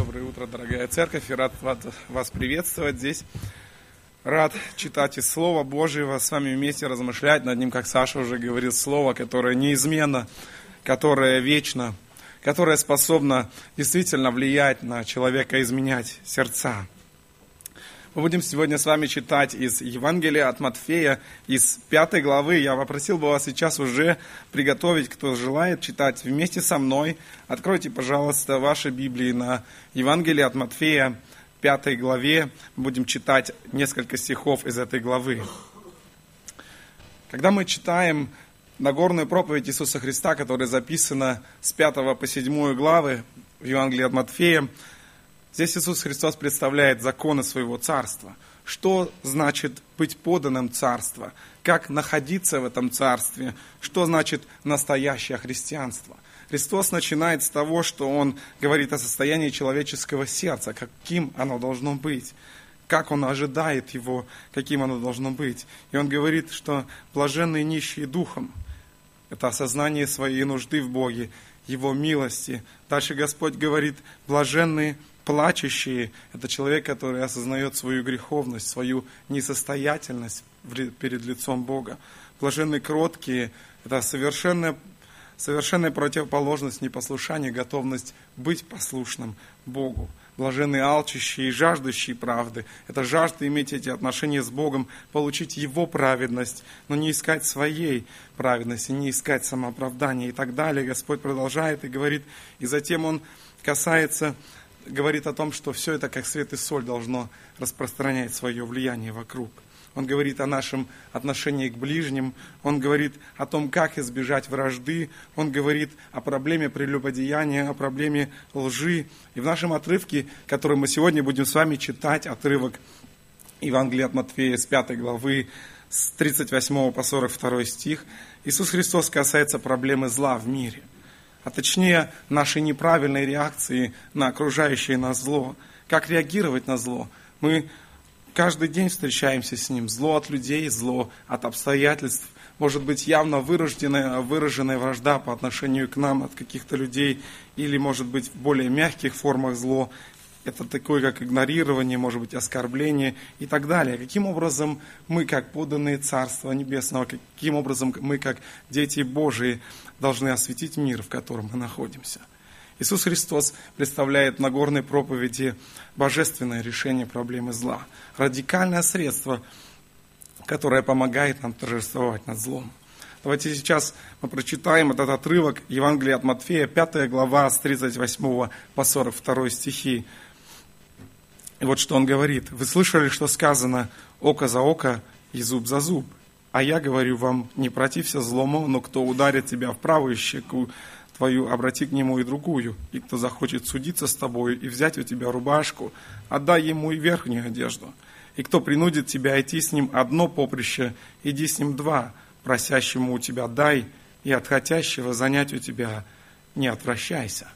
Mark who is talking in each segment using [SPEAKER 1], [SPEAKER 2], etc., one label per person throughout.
[SPEAKER 1] Доброе утро, дорогая церковь, и рад вас приветствовать здесь. Рад читать из Слова Божьего, с вами вместе размышлять над ним, как Саша уже говорил, Слово, которое неизменно, которое вечно, которое способно действительно влиять на человека, изменять сердца. Мы будем сегодня с вами читать из Евангелия от Матфея, из пятой главы. Я попросил бы вас сейчас уже приготовить, кто желает читать вместе со мной. Откройте, пожалуйста, ваши Библии на Евангелие от Матфея, пятой главе. Будем читать несколько стихов из этой главы. Когда мы читаем Нагорную проповедь Иисуса Христа, которая записана с 5 по 7 главы в Евангелии от Матфея, Здесь Иисус Христос представляет законы своего царства. Что значит быть поданным царства? Как находиться в этом царстве? Что значит настоящее христианство? Христос начинает с того, что Он говорит о состоянии человеческого сердца, каким оно должно быть как он ожидает его, каким оно должно быть. И он говорит, что блаженные нищие духом – это осознание своей нужды в Боге, Его милости. Дальше Господь говорит, блаженные плачущие – это человек, который осознает свою греховность, свою несостоятельность перед лицом Бога. Блаженные кроткие – это совершенная, совершенная противоположность непослушания, готовность быть послушным Богу. Блаженные алчущие и жаждущие правды – это жажда иметь эти отношения с Богом, получить Его праведность, но не искать своей праведности, не искать самооправдания и так далее. Господь продолжает и говорит, и затем Он касается говорит о том, что все это как свет и соль должно распространять свое влияние вокруг. Он говорит о нашем отношении к ближним, он говорит о том, как избежать вражды, он говорит о проблеме прелюбодеяния, о проблеме лжи. И в нашем отрывке, который мы сегодня будем с вами читать, отрывок Евангелия от Матфея с 5 главы, с 38 по 42 стих, Иисус Христос касается проблемы зла в мире – а точнее нашей неправильной реакции на окружающее нас зло. Как реагировать на зло? Мы каждый день встречаемся с ним. Зло от людей, зло от обстоятельств. Может быть, явно выраженная, выраженная вражда по отношению к нам от каких-то людей, или, может быть, в более мягких формах зло. Это такое, как игнорирование, может быть, оскорбление и так далее. Каким образом мы, как поданные Царства Небесного, каким образом мы, как дети Божии, должны осветить мир, в котором мы находимся. Иисус Христос представляет на горной проповеди божественное решение проблемы зла, радикальное средство, которое помогает нам торжествовать над злом. Давайте сейчас мы прочитаем этот отрывок Евангелия от Матфея, 5 глава, с 38 по 42 стихи. И вот что он говорит. «Вы слышали, что сказано око за око и зуб за зуб? А я говорю вам, не протився злому, но кто ударит тебя в правую щеку твою, обрати к нему и другую. И кто захочет судиться с тобой и взять у тебя рубашку, отдай ему и верхнюю одежду. И кто принудит тебя идти с ним одно поприще, иди с ним два. Просящему у тебя дай, и от хотящего занять у тебя не отвращайся.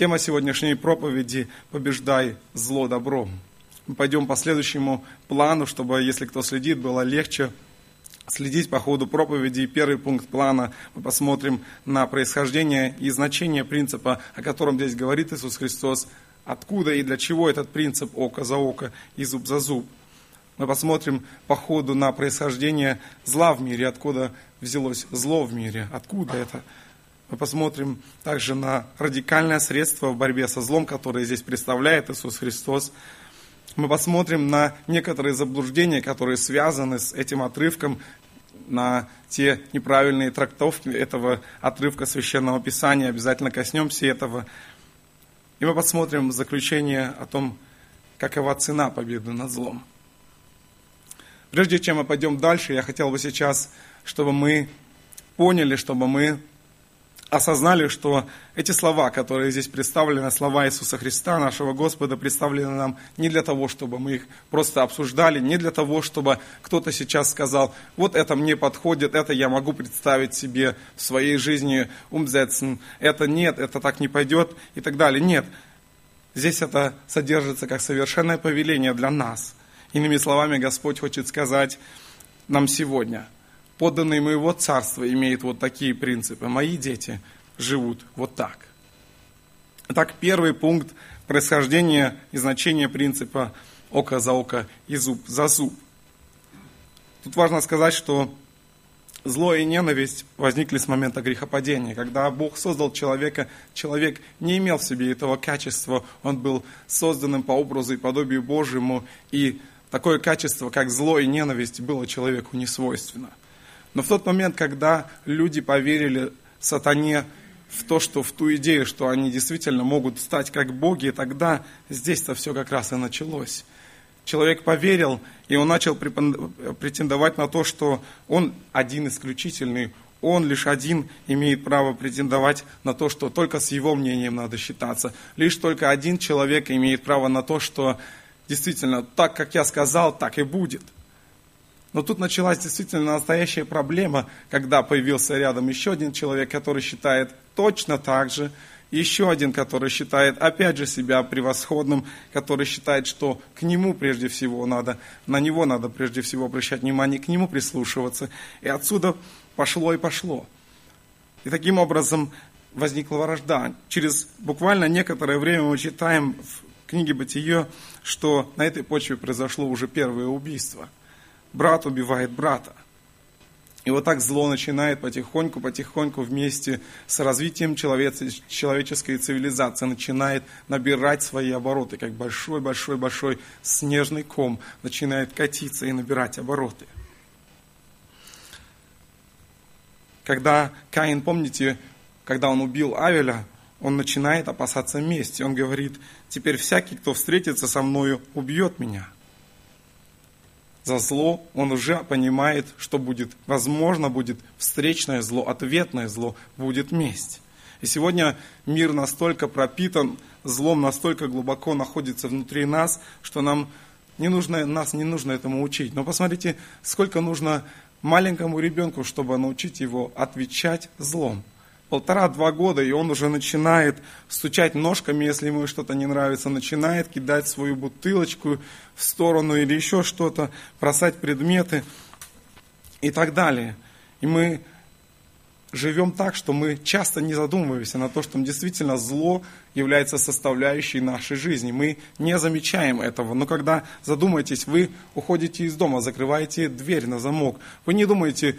[SPEAKER 1] Тема сегодняшней проповеди «Побеждай зло добром». Мы пойдем по следующему плану, чтобы, если кто следит, было легче следить по ходу проповеди. Первый пункт плана мы посмотрим на происхождение и значение принципа, о котором здесь говорит Иисус Христос, откуда и для чего этот принцип око за око и зуб за зуб. Мы посмотрим по ходу на происхождение зла в мире, откуда взялось зло в мире, откуда это. Мы посмотрим также на радикальное средство в борьбе со злом, которое здесь представляет Иисус Христос мы посмотрим на некоторые заблуждения, которые связаны с этим отрывком, на те неправильные трактовки этого отрывка Священного Писания, обязательно коснемся этого. И мы посмотрим заключение о том, какова цена победы над злом. Прежде чем мы пойдем дальше, я хотел бы сейчас, чтобы мы поняли, чтобы мы осознали, что эти слова, которые здесь представлены, слова Иисуса Христа, нашего Господа, представлены нам не для того, чтобы мы их просто обсуждали, не для того, чтобы кто-то сейчас сказал, вот это мне подходит, это я могу представить себе в своей жизни, умзетсен, это нет, это так не пойдет и так далее. Нет, здесь это содержится как совершенное повеление для нас. Иными словами, Господь хочет сказать нам сегодня – подданные моего царства имеют вот такие принципы. Мои дети живут вот так. Итак, первый пункт происхождения и значения принципа око за око и зуб за зуб. Тут важно сказать, что зло и ненависть возникли с момента грехопадения. Когда Бог создал человека, человек не имел в себе этого качества, он был созданным по образу и подобию Божьему, и такое качество, как зло и ненависть, было человеку не свойственно. Но в тот момент, когда люди поверили сатане в то, что в ту идею, что они действительно могут стать как боги, тогда здесь-то все как раз и началось. Человек поверил, и он начал претендовать на то, что он один исключительный, он лишь один имеет право претендовать на то, что только с его мнением надо считаться. Лишь только один человек имеет право на то, что действительно так, как я сказал, так и будет – но тут началась действительно настоящая проблема, когда появился рядом еще один человек, который считает точно так же, еще один, который считает опять же себя превосходным, который считает, что к нему прежде всего надо, на него надо прежде всего обращать внимание, к нему прислушиваться. И отсюда пошло и пошло. И таким образом возникла вражда. Через буквально некоторое время мы читаем в книге «Бытие», что на этой почве произошло уже первое убийство – брат убивает брата. И вот так зло начинает потихоньку, потихоньку вместе с развитием человеческой цивилизации начинает набирать свои обороты, как большой-большой-большой снежный ком начинает катиться и набирать обороты. Когда Каин, помните, когда он убил Авеля, он начинает опасаться мести. Он говорит, теперь всякий, кто встретится со мною, убьет меня – за зло, он уже понимает, что будет, возможно, будет встречное зло, ответное зло, будет месть. И сегодня мир настолько пропитан злом, настолько глубоко находится внутри нас, что нам не нужно, нас не нужно этому учить. Но посмотрите, сколько нужно маленькому ребенку, чтобы научить его отвечать злом полтора-два года, и он уже начинает стучать ножками, если ему что-то не нравится, начинает кидать свою бутылочку в сторону или еще что-то, бросать предметы и так далее. И мы живем так, что мы часто не задумываемся на то, что действительно зло является составляющей нашей жизни. Мы не замечаем этого. Но когда задумаетесь, вы уходите из дома, закрываете дверь на замок, вы не думаете,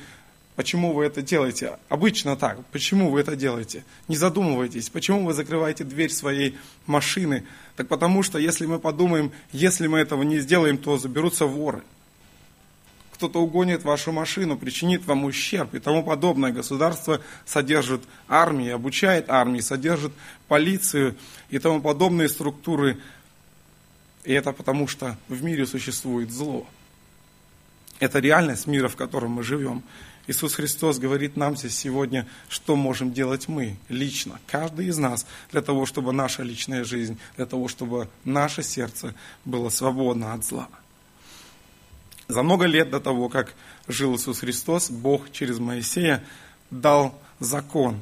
[SPEAKER 1] Почему вы это делаете? Обычно так. Почему вы это делаете? Не задумывайтесь. Почему вы закрываете дверь своей машины? Так потому что, если мы подумаем, если мы этого не сделаем, то заберутся воры. Кто-то угонит вашу машину, причинит вам ущерб и тому подобное. Государство содержит армии, обучает армии, содержит полицию и тому подобные структуры. И это потому, что в мире существует зло. Это реальность мира, в котором мы живем. Иисус Христос говорит нам здесь сегодня, что можем делать мы лично, каждый из нас, для того, чтобы наша личная жизнь, для того, чтобы наше сердце было свободно от зла. За много лет до того, как жил Иисус Христос, Бог через Моисея дал закон.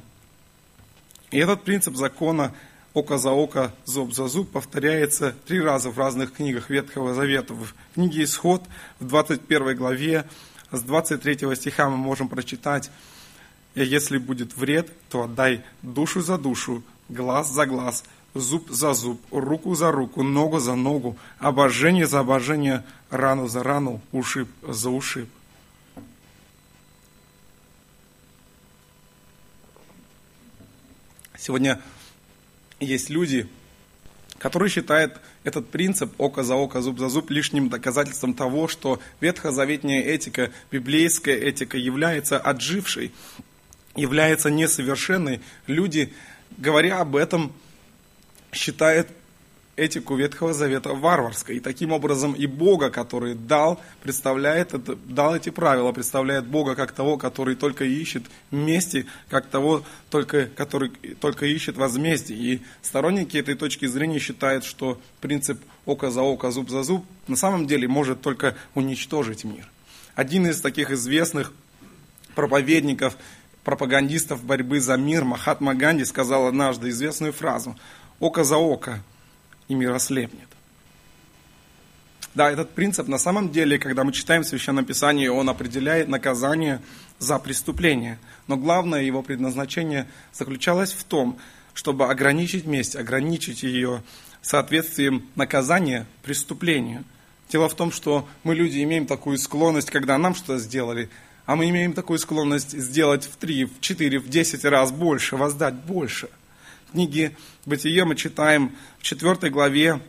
[SPEAKER 1] И этот принцип закона око за око, зуб за зуб повторяется три раза в разных книгах Ветхого Завета. В книге Исход в 21 главе с 23 стиха мы можем прочитать, «И если будет вред, то отдай душу за душу, глаз за глаз, зуб за зуб, руку за руку, ногу за ногу, обожение за обожение, рану за рану, ушиб за ушиб». Сегодня есть люди, которые считают этот принцип око за око, зуб за зуб лишним доказательством того, что ветхозаветная этика, библейская этика является отжившей, является несовершенной. Люди, говоря об этом, считают этику Ветхого Завета варварской. И таким образом и Бога, который дал, представляет, это, дал эти правила, представляет Бога как того, который только ищет мести, как того, только, который только ищет возмездие. И сторонники этой точки зрения считают, что принцип око за око, зуб за зуб на самом деле может только уничтожить мир. Один из таких известных проповедников, пропагандистов борьбы за мир Махатма Ганди сказал однажды известную фразу «Око за око, и мир ослепнет. Да, этот принцип на самом деле, когда мы читаем Священное Писание, он определяет наказание за преступление. Но главное его предназначение заключалось в том, чтобы ограничить месть, ограничить ее соответствием наказания преступлению. Дело в том, что мы, люди, имеем такую склонность, когда нам что-то сделали, а мы имеем такую склонность сделать в три, в четыре, в десять раз больше, воздать больше. В книге «Бытие» мы читаем в четвертой главе,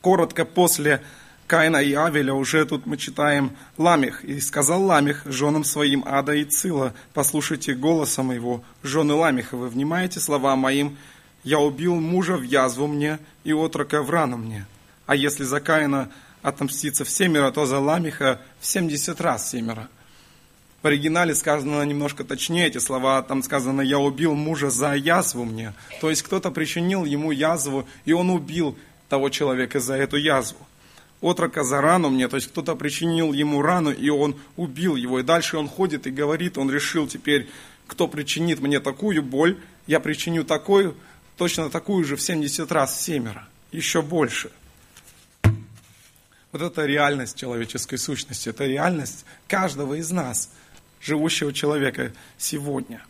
[SPEAKER 1] коротко после Каина и Авеля уже тут мы читаем Ламих. «И сказал Ламих женам своим Ада и Цила, послушайте голоса моего, жены Ламиха, вы внимаете слова моим, я убил мужа в язву мне и отрока в рану мне. А если за Каина отомститься в семеро, то за Ламиха в семьдесят раз семеро». В оригинале сказано немножко точнее эти слова, там сказано «я убил мужа за язву мне». То есть кто-то причинил ему язву, и он убил того человека за эту язву отрока за рану мне, то есть кто-то причинил ему рану, и он убил его. И дальше он ходит и говорит, он решил теперь, кто причинит мне такую боль, я причиню такую, точно такую же в 70 раз семеро, еще больше. Вот это реальность человеческой сущности, это реальность каждого из нас, живущего человека сегодня.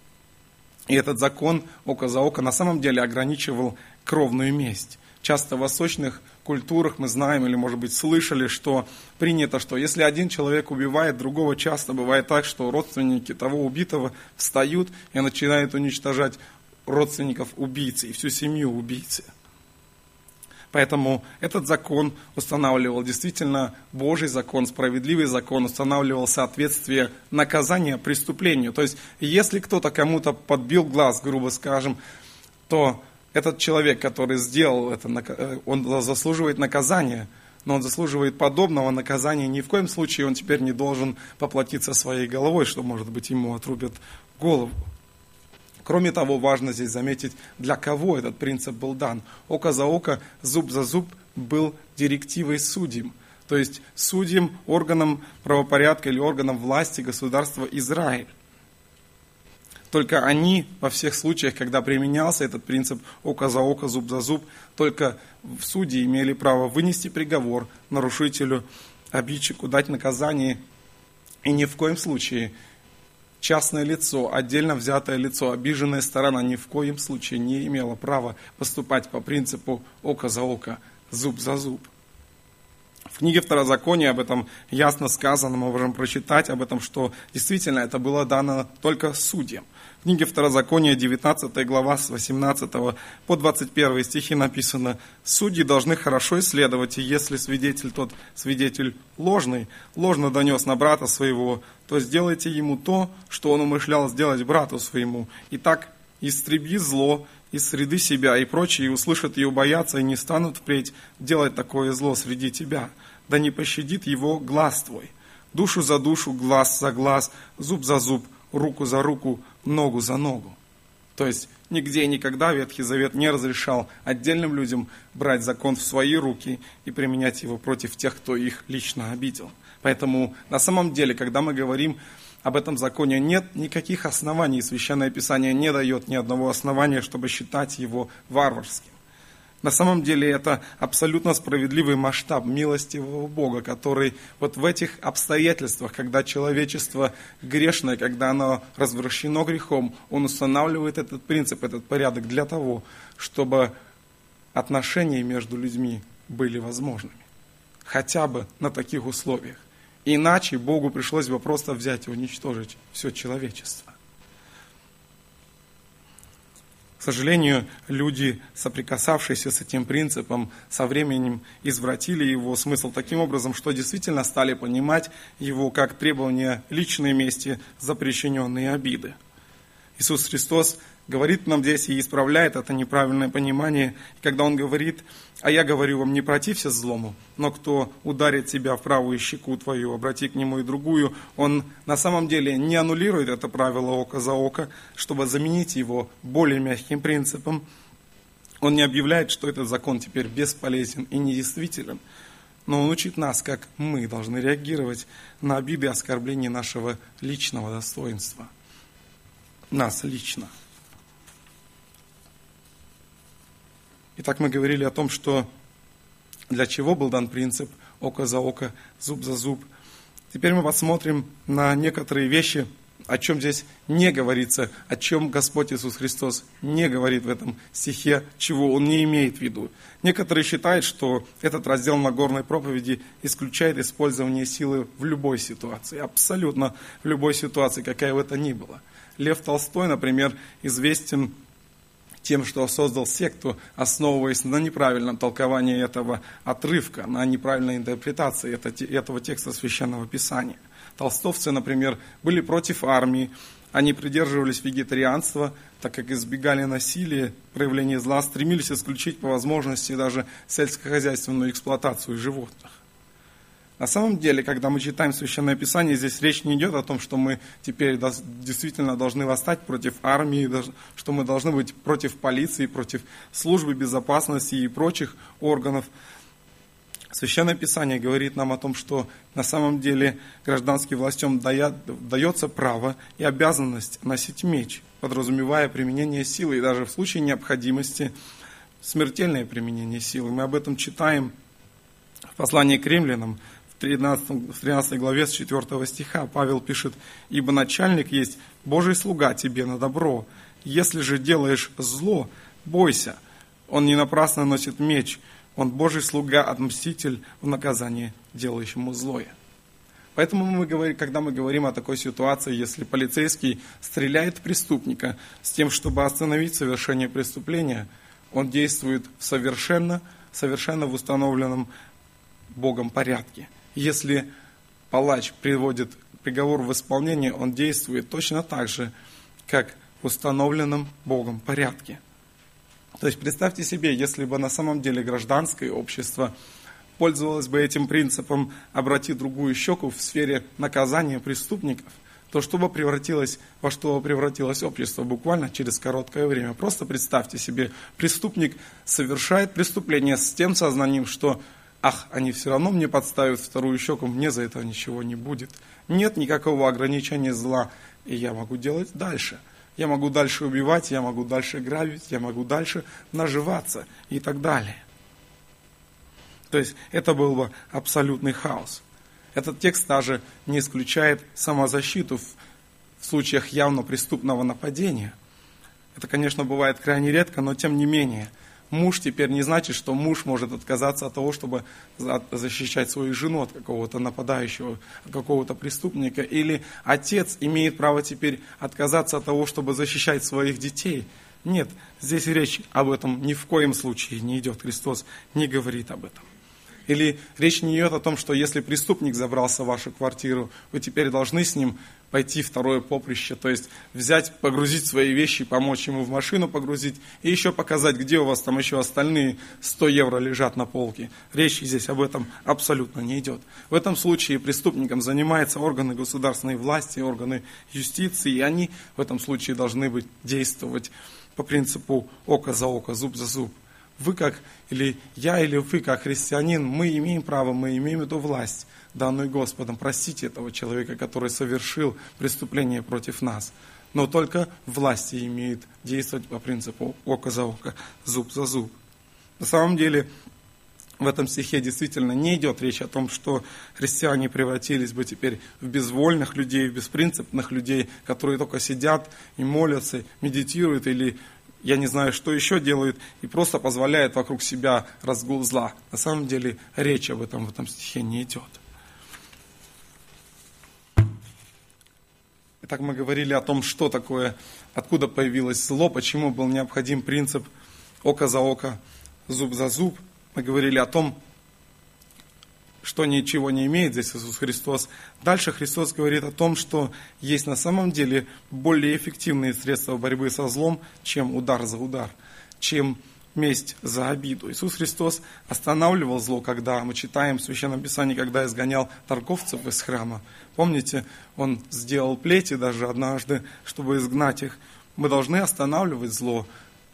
[SPEAKER 1] И этот закон око за око на самом деле ограничивал кровную месть. Часто в восточных культурах мы знаем или, может быть, слышали, что принято, что если один человек убивает другого, часто бывает так, что родственники того убитого встают и начинают уничтожать родственников убийцы и всю семью убийцы. Поэтому этот закон устанавливал действительно Божий закон, справедливый закон, устанавливал соответствие наказания преступлению. То есть, если кто-то кому-то подбил глаз, грубо скажем, то этот человек, который сделал это, э, он заслуживает наказания, но он заслуживает подобного наказания. Ни в коем случае он теперь не должен поплатиться своей головой, что, может быть, ему отрубят голову. Кроме того, важно здесь заметить, для кого этот принцип был дан. Око за око, зуб за зуб был директивой судьям. То есть судьям, органам правопорядка или органам власти государства Израиль. Только они во всех случаях, когда применялся этот принцип око за око, зуб за зуб, только в суде имели право вынести приговор нарушителю, обидчику, дать наказание. И ни в коем случае частное лицо, отдельно взятое лицо, обиженная сторона ни в коем случае не имела права поступать по принципу око за око, зуб за зуб. В книге Второзакония об этом ясно сказано, мы можем прочитать об этом, что действительно это было дано только судьям книге Второзакония, 19 глава, с 18 по 21 стихи написано, «Судьи должны хорошо исследовать, и если свидетель тот свидетель ложный, ложно донес на брата своего, то сделайте ему то, что он умышлял сделать брату своему, и так истреби зло из среды себя, и прочие услышат и убоятся, и не станут впредь делать такое зло среди тебя, да не пощадит его глаз твой. Душу за душу, глаз за глаз, зуб за зуб, руку за руку, ногу за ногу. То есть нигде и никогда Ветхий Завет не разрешал отдельным людям брать закон в свои руки и применять его против тех, кто их лично обидел. Поэтому на самом деле, когда мы говорим об этом законе, нет никаких оснований. Священное Писание не дает ни одного основания, чтобы считать его варварским. На самом деле это абсолютно справедливый масштаб милостивого Бога, который вот в этих обстоятельствах, когда человечество грешное, когда оно развращено грехом, он устанавливает этот принцип, этот порядок для того, чтобы отношения между людьми были возможными. Хотя бы на таких условиях. Иначе Богу пришлось бы просто взять и уничтожить все человечество. Сожалению, люди, соприкасавшиеся с этим принципом, со временем извратили его смысл таким образом, что действительно стали понимать его как требование личной мести за причиненные обиды. Иисус Христос говорит нам здесь и исправляет это неправильное понимание, когда Он говорит – а я говорю вам, не протився злому, но кто ударит тебя в правую щеку твою, обрати к нему и другую, он на самом деле не аннулирует это правило око за око, чтобы заменить его более мягким принципом. Он не объявляет, что этот закон теперь бесполезен и недействителен, но он учит нас, как мы должны реагировать на обиды и оскорбления нашего личного достоинства. Нас лично. Итак, мы говорили о том, что для чего был дан принцип око за око, зуб за зуб. Теперь мы посмотрим на некоторые вещи, о чем здесь не говорится, о чем Господь Иисус Христос не говорит в этом стихе, чего Он не имеет в виду. Некоторые считают, что этот раздел Нагорной проповеди исключает использование силы в любой ситуации, абсолютно в любой ситуации, какая бы это ни была. Лев Толстой, например, известен тем, что создал секту, основываясь на неправильном толковании этого отрывка, на неправильной интерпретации этого текста Священного Писания. Толстовцы, например, были против армии, они придерживались вегетарианства, так как избегали насилия, проявления зла, стремились исключить по возможности даже сельскохозяйственную эксплуатацию животных. На самом деле, когда мы читаем Священное Писание, здесь речь не идет о том, что мы теперь действительно должны восстать против армии, что мы должны быть против полиции, против службы безопасности и прочих органов. Священное Писание говорит нам о том, что на самом деле гражданским властям дается право и обязанность носить меч, подразумевая применение силы и даже в случае необходимости смертельное применение силы. Мы об этом читаем в послании к римлянам, 13, в 13 главе с 4 стиха Павел пишет, «Ибо начальник есть Божий слуга тебе на добро. Если же делаешь зло, бойся. Он не напрасно носит меч. Он Божий слуга, отмститель в наказании делающему злое». Поэтому мы говорим, когда мы говорим о такой ситуации, если полицейский стреляет преступника с тем, чтобы остановить совершение преступления, он действует в совершенно, совершенно в установленном Богом порядке если палач приводит приговор в исполнение, он действует точно так же, как в установленном Богом порядке. То есть представьте себе, если бы на самом деле гражданское общество пользовалось бы этим принципом «обрати другую щеку» в сфере наказания преступников, то что бы превратилось, во что превратилось общество буквально через короткое время. Просто представьте себе, преступник совершает преступление с тем сознанием, что ах, они все равно мне подставят вторую щеку, мне за это ничего не будет. Нет никакого ограничения зла, и я могу делать дальше. Я могу дальше убивать, я могу дальше грабить, я могу дальше наживаться и так далее. То есть это был бы абсолютный хаос. Этот текст даже не исключает самозащиту в, случаях явно преступного нападения. Это, конечно, бывает крайне редко, но тем не менее – муж теперь не значит, что муж может отказаться от того, чтобы защищать свою жену от какого-то нападающего, от какого-то преступника. Или отец имеет право теперь отказаться от того, чтобы защищать своих детей. Нет, здесь речь об этом ни в коем случае не идет. Христос не говорит об этом. Или речь не идет о том, что если преступник забрался в вашу квартиру, вы теперь должны с ним пойти второе поприще, то есть взять, погрузить свои вещи, помочь ему в машину погрузить и еще показать, где у вас там еще остальные 100 евро лежат на полке. Речь здесь об этом абсолютно не идет. В этом случае преступником занимаются органы государственной власти, органы юстиции, и они в этом случае должны быть действовать по принципу око за око, зуб за зуб вы как, или я, или вы как христианин, мы имеем право, мы имеем эту власть, данную Господом, простить этого человека, который совершил преступление против нас. Но только власти имеет действовать по принципу око за око, зуб за зуб. На самом деле, в этом стихе действительно не идет речь о том, что христиане превратились бы теперь в безвольных людей, в беспринципных людей, которые только сидят и молятся, медитируют или я не знаю, что еще делают, и просто позволяет вокруг себя разгул зла. На самом деле речь об этом в этом стихе не идет. Итак, мы говорили о том, что такое, откуда появилось зло, почему был необходим принцип око за око, зуб за зуб. Мы говорили о том, что ничего не имеет здесь Иисус Христос. Дальше Христос говорит о том, что есть на самом деле более эффективные средства борьбы со злом, чем удар за удар, чем месть за обиду. Иисус Христос останавливал зло, когда мы читаем в Священном Писании, когда изгонял торговцев из храма. Помните, Он сделал плети даже однажды, чтобы изгнать их. Мы должны останавливать зло.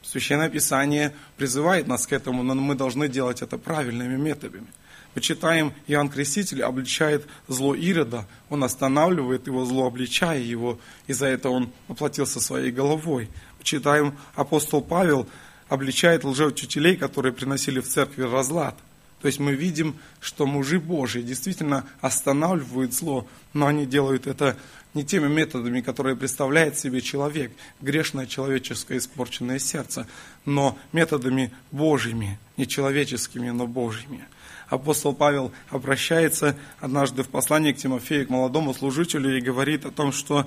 [SPEAKER 1] Священное Писание призывает нас к этому, но мы должны делать это правильными методами. Почитаем, Иоанн Креститель обличает зло Ирода, он останавливает его зло, обличая его, и за это он оплатился своей головой. Почитаем, апостол Павел обличает лжеучителей, которые приносили в церкви разлад. То есть мы видим, что мужи Божьи действительно останавливают зло, но они делают это не теми методами, которые представляет себе человек, грешное человеческое испорченное сердце, но методами Божьими, не человеческими, но Божьими. Апостол Павел обращается однажды в послании к Тимофею, к молодому служителю, и говорит о том, что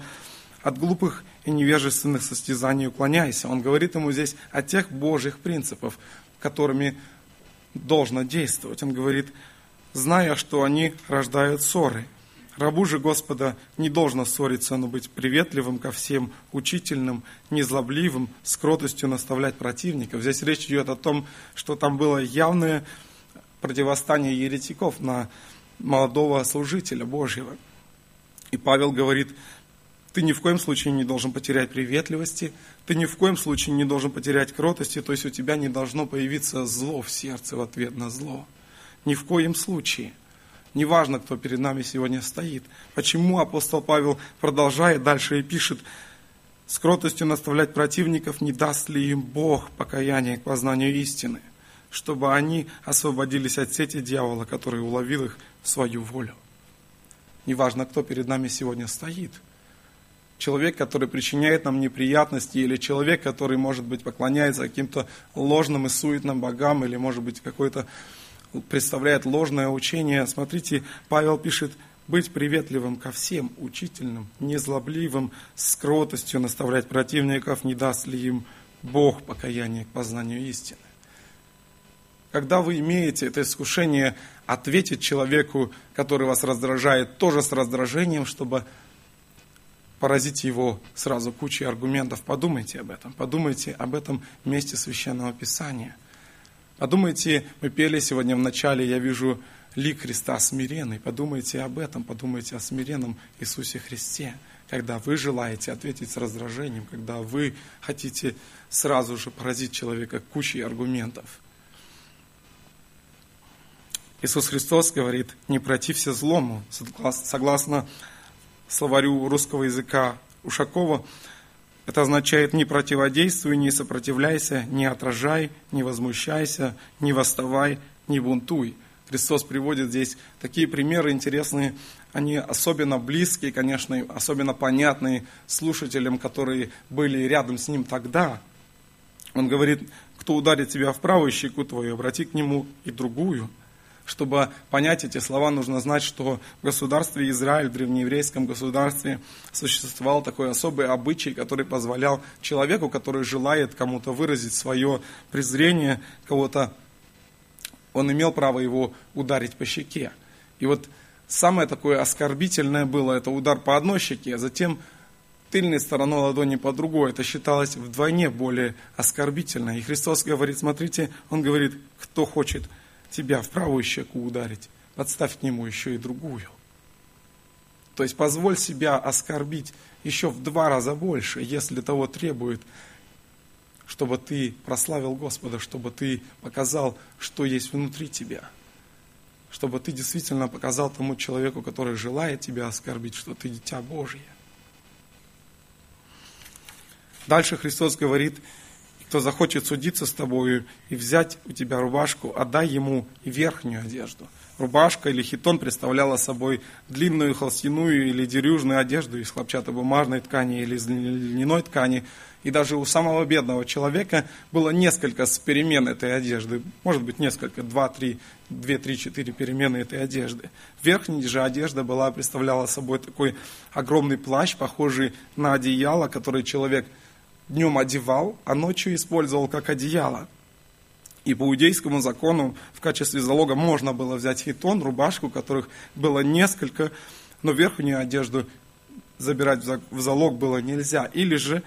[SPEAKER 1] от глупых и невежественных состязаний уклоняйся. Он говорит ему здесь о тех Божьих принципах, которыми должно действовать. Он говорит, зная, что они рождают ссоры. Рабу же Господа не должно ссориться, но быть приветливым ко всем, учительным, незлобливым, с кротостью наставлять противников. Здесь речь идет о том, что там было явное противостояние еретиков на молодого служителя Божьего. И Павел говорит, ты ни в коем случае не должен потерять приветливости, ты ни в коем случае не должен потерять кротости, то есть у тебя не должно появиться зло в сердце в ответ на зло. Ни в коем случае. Неважно, кто перед нами сегодня стоит. Почему апостол Павел продолжает дальше и пишет, с кротостью наставлять противников, не даст ли им Бог покаяние к познанию истины, чтобы они освободились от сети дьявола, который уловил их в свою волю. Неважно, кто перед нами сегодня стоит – человек, который причиняет нам неприятности, или человек, который, может быть, поклоняется каким-то ложным и суетным богам, или, может быть, какой-то представляет ложное учение. Смотрите, Павел пишет, быть приветливым ко всем, учительным, незлобливым, с кротостью наставлять противников, не даст ли им Бог покаяние к познанию истины. Когда вы имеете это искушение ответить человеку, который вас раздражает, тоже с раздражением, чтобы поразить его сразу кучей аргументов. Подумайте об этом. Подумайте об этом месте Священного Писания. Подумайте, мы пели сегодня в начале, я вижу лик Христа смиренный. Подумайте об этом, подумайте о смиренном Иисусе Христе. Когда вы желаете ответить с раздражением, когда вы хотите сразу же поразить человека кучей аргументов. Иисус Христос говорит, не протився злому, согласно словарю русского языка Ушакова, это означает не противодействуй, не сопротивляйся, не отражай, не возмущайся, не восставай, не бунтуй. Христос приводит здесь такие примеры интересные, они особенно близкие, конечно, особенно понятные слушателям, которые были рядом с ним тогда. Он говорит, кто ударит тебя в правую щеку твою, обрати к нему и другую – чтобы понять эти слова, нужно знать, что в государстве Израиль, в древнееврейском государстве, существовал такой особый обычай, который позволял человеку, который желает кому-то выразить свое презрение, кого-то, он имел право его ударить по щеке. И вот самое такое оскорбительное было, это удар по одной щеке, а затем тыльной стороной ладони по другой. Это считалось вдвойне более оскорбительно. И Христос говорит, смотрите, Он говорит, кто хочет тебя в правую щеку ударить, подставь к нему еще и другую. То есть позволь себя оскорбить еще в два раза больше, если того требует, чтобы ты прославил Господа, чтобы ты показал, что есть внутри тебя. Чтобы ты действительно показал тому человеку, который желает тебя оскорбить, что ты дитя Божье. Дальше Христос говорит, кто захочет судиться с тобою и взять у тебя рубашку, отдай ему верхнюю одежду. Рубашка или хитон представляла собой длинную холстяную или дерюжную одежду из хлопчатобумажной ткани или из льняной ткани. И даже у самого бедного человека было несколько перемен этой одежды. Может быть, несколько, два, три, две, три, четыре перемены этой одежды. Верхняя же одежда была, представляла собой такой огромный плащ, похожий на одеяло, который человек – днем одевал, а ночью использовал как одеяло. И по иудейскому закону в качестве залога можно было взять хитон, рубашку, которых было несколько, но верхнюю одежду забирать в залог было нельзя. Или же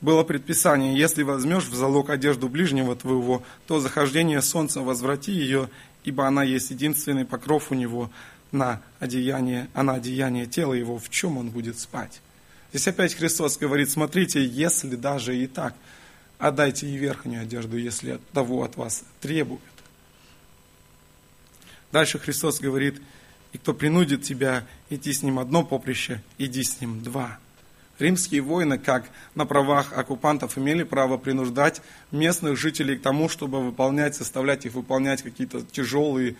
[SPEAKER 1] было предписание, если возьмешь в залог одежду ближнего твоего, то захождение солнца возврати ее, ибо она есть единственный покров у него на одеяние, а на одеяние тела его, в чем он будет спать. Здесь опять Христос говорит, смотрите, если даже и так, отдайте и верхнюю одежду, если того от вас требуют. Дальше Христос говорит, и кто принудит тебя идти с ним одно поприще, иди с ним два. Римские воины, как на правах оккупантов, имели право принуждать местных жителей к тому, чтобы выполнять, заставлять их выполнять какие-то тяжелые,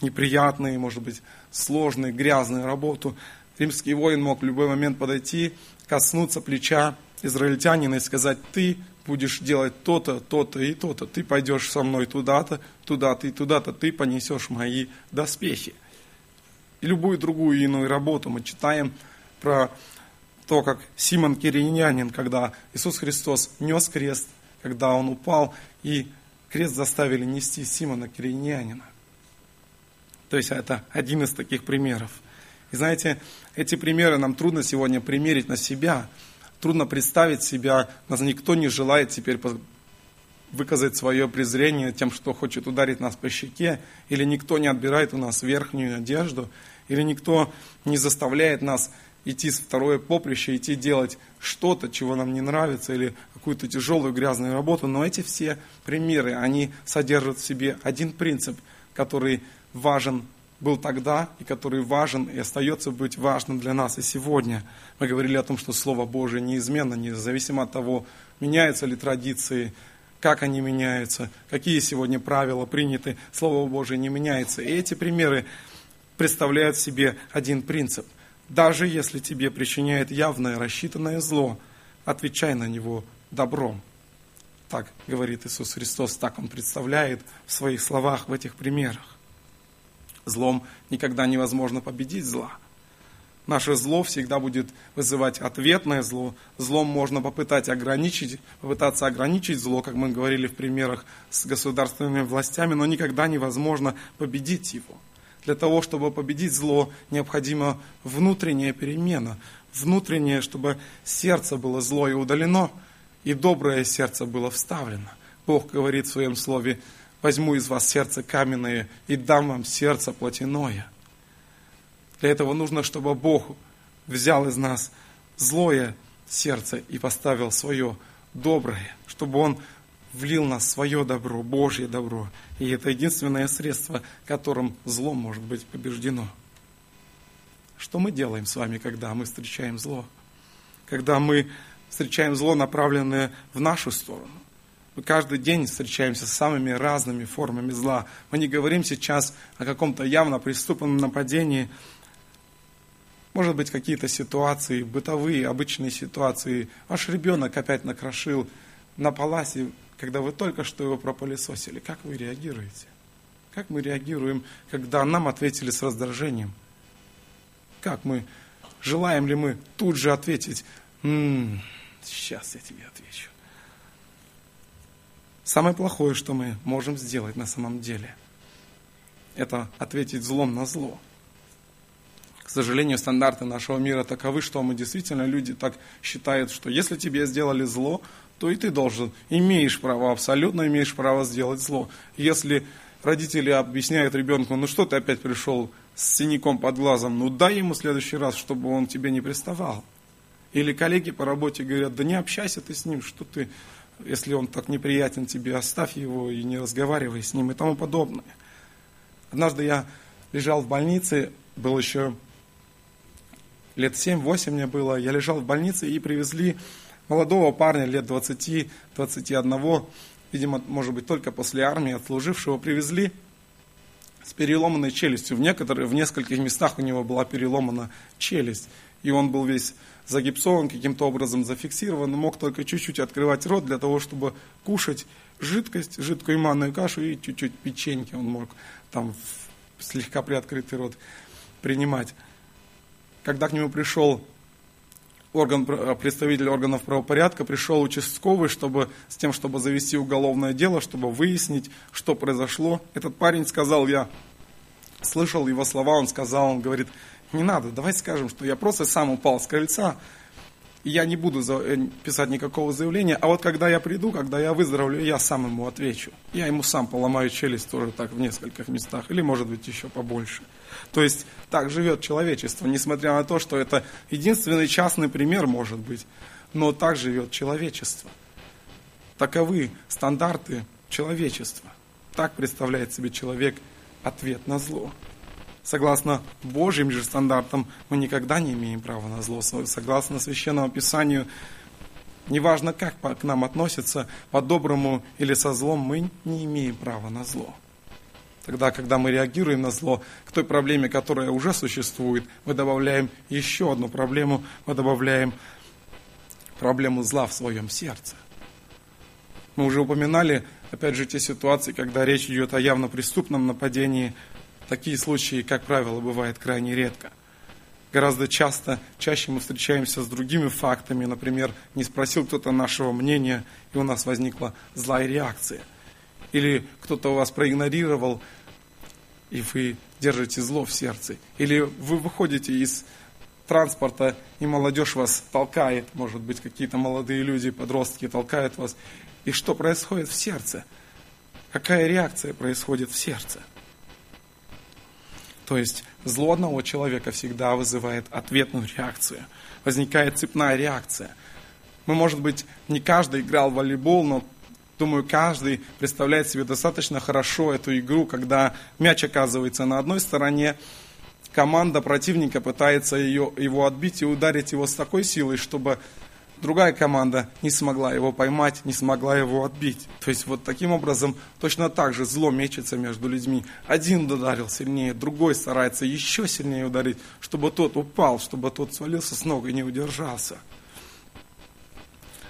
[SPEAKER 1] неприятные, может быть, сложные, грязные работу. Римский воин мог в любой момент подойти, коснуться плеча израильтянина и сказать, ты будешь делать то-то, то-то и то-то, ты пойдешь со мной туда-то, туда-то и туда-то, ты понесешь мои доспехи. И любую другую иную работу мы читаем про то, как Симон Киринянин, когда Иисус Христос нес крест, когда он упал, и крест заставили нести Симона Киринянина. То есть это один из таких примеров. И знаете, эти примеры нам трудно сегодня примерить на себя – трудно представить себя, нас никто не желает теперь выказать свое презрение тем, что хочет ударить нас по щеке, или никто не отбирает у нас верхнюю одежду, или никто не заставляет нас идти с второе поприще, идти делать что-то, чего нам не нравится, или какую-то тяжелую грязную работу. Но эти все примеры, они содержат в себе один принцип, который важен был тогда и который важен и остается быть важным для нас и сегодня. Мы говорили о том, что Слово Божие неизменно, независимо от того, меняются ли традиции, как они меняются, какие сегодня правила приняты, Слово Божие не меняется. И эти примеры представляют в себе один принцип. Даже если тебе причиняет явное рассчитанное зло, отвечай на него добром. Так говорит Иисус Христос, так Он представляет в своих словах, в этих примерах. Злом никогда невозможно победить зла. Наше зло всегда будет вызывать ответное зло. Злом можно попытать ограничить, попытаться ограничить зло, как мы говорили в примерах с государственными властями, но никогда невозможно победить его. Для того, чтобы победить зло, необходима внутренняя перемена. Внутреннее, чтобы сердце было зло и удалено, и доброе сердце было вставлено. Бог говорит в своем слове, возьму из вас сердце каменное и дам вам сердце плотяное. Для этого нужно, чтобы Бог взял из нас злое сердце и поставил свое доброе, чтобы Он влил в нас свое добро, Божье добро. И это единственное средство, которым зло может быть побеждено. Что мы делаем с вами, когда мы встречаем зло? Когда мы встречаем зло, направленное в нашу сторону. Мы каждый день встречаемся с самыми разными формами зла. Мы не говорим сейчас о каком-то явно преступном нападении. Может быть, какие-то ситуации, бытовые, обычные ситуации. Ваш ребенок опять накрошил на паласе, когда вы только что его пропылесосили. Как вы реагируете? Как мы реагируем, когда нам ответили с раздражением? Как мы, желаем ли мы тут же ответить, м-м, сейчас я тебе отвечу. Самое плохое, что мы можем сделать на самом деле, это ответить злом на зло. К сожалению, стандарты нашего мира таковы, что мы действительно, люди так считают, что если тебе сделали зло, то и ты должен, имеешь право, абсолютно имеешь право сделать зло. Если родители объясняют ребенку, ну что ты опять пришел с синяком под глазом, ну дай ему в следующий раз, чтобы он тебе не приставал. Или коллеги по работе говорят, да не общайся ты с ним, что ты если он так неприятен тебе, оставь его и не разговаривай с ним и тому подобное. Однажды я лежал в больнице, был еще лет 7-8 мне было, я лежал в больнице и привезли молодого парня лет 20-21, видимо, может быть, только после армии отслужившего, привезли с переломанной челюстью. В, некоторых, в нескольких местах у него была переломана челюсть, и он был весь загипсован, каким-то образом зафиксирован, мог только чуть-чуть открывать рот для того, чтобы кушать жидкость, жидкую манную кашу и чуть-чуть печеньки он мог там слегка приоткрытый рот принимать. Когда к нему пришел орган, представитель органов правопорядка, пришел участковый, чтобы, с тем, чтобы завести уголовное дело, чтобы выяснить, что произошло. Этот парень сказал, я слышал его слова, он сказал, он говорит, не надо, давай скажем, что я просто сам упал с крыльца, и я не буду э, писать никакого заявления, а вот когда я приду, когда я выздоровлю, я сам ему отвечу. Я ему сам поломаю челюсть тоже так в нескольких местах, или может быть еще побольше. То есть так живет человечество, несмотря на то, что это единственный частный пример может быть, но так живет человечество. Таковы стандарты человечества. Так представляет себе человек ответ на зло. Согласно Божьим же стандартам, мы никогда не имеем права на зло. Согласно Священному Писанию, неважно, как к нам относятся, по-доброму или со злом, мы не имеем права на зло. Тогда, когда мы реагируем на зло, к той проблеме, которая уже существует, мы добавляем еще одну проблему, мы добавляем проблему зла в своем сердце. Мы уже упоминали, опять же, те ситуации, когда речь идет о явно преступном нападении. Такие случаи, как правило, бывают крайне редко. Гораздо часто, чаще мы встречаемся с другими фактами. Например, не спросил кто-то нашего мнения, и у нас возникла злая реакция. Или кто-то вас проигнорировал, и вы держите зло в сердце. Или вы выходите из транспорта, и молодежь вас толкает, может быть, какие-то молодые люди, подростки толкают вас. И что происходит в сердце? Какая реакция происходит в сердце? То есть зло одного человека всегда вызывает ответную реакцию. Возникает цепная реакция. Мы, может быть, не каждый играл в волейбол, но Думаю, каждый представляет себе достаточно хорошо эту игру, когда мяч оказывается на одной стороне, команда противника пытается ее, его отбить и ударить его с такой силой, чтобы другая команда не смогла его поймать, не смогла его отбить. То есть вот таким образом точно так же зло мечется между людьми. Один ударил сильнее, другой старается еще сильнее ударить, чтобы тот упал, чтобы тот свалился с ног и не удержался.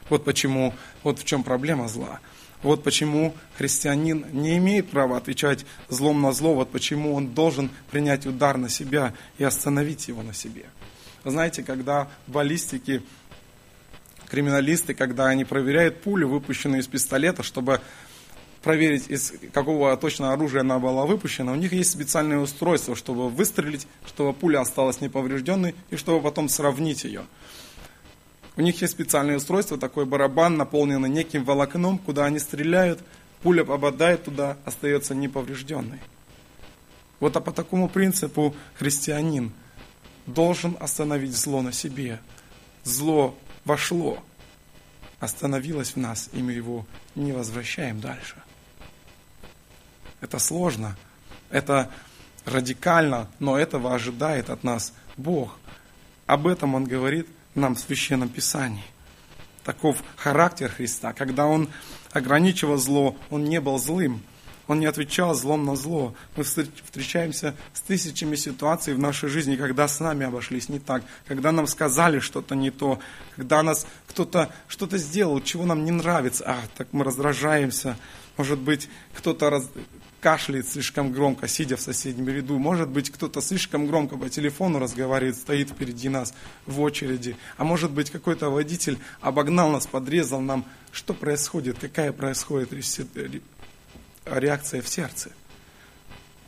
[SPEAKER 1] Вот почему, вот в чем проблема зла. Вот почему христианин не имеет права отвечать злом на зло, вот почему он должен принять удар на себя и остановить его на себе. Знаете, когда в баллистике криминалисты, когда они проверяют пулю, выпущенную из пистолета, чтобы проверить, из какого точно оружия она была выпущена, у них есть специальное устройство, чтобы выстрелить, чтобы пуля осталась неповрежденной и чтобы потом сравнить ее. У них есть специальное устройство, такой барабан, наполненный неким волокном, куда они стреляют, пуля попадает туда, остается неповрежденной. Вот а по такому принципу христианин должен остановить зло на себе. Зло вошло, остановилось в нас, и мы его не возвращаем дальше. Это сложно, это радикально, но этого ожидает от нас Бог. Об этом Он говорит нам в Священном Писании. Таков характер Христа. Когда Он ограничивал зло, Он не был злым. Он не отвечал злом на зло. Мы встречаемся с тысячами ситуаций в нашей жизни, когда с нами обошлись не так, когда нам сказали что-то не то, когда нас кто-то что-то сделал, чего нам не нравится. А, так мы раздражаемся. Может быть, кто-то раз кашляет слишком громко, сидя в соседнем ряду. Может быть, кто-то слишком громко по телефону разговаривает, стоит впереди нас в очереди. А может быть, какой-то водитель обогнал нас, подрезал нам. Что происходит? Какая происходит реакция в сердце?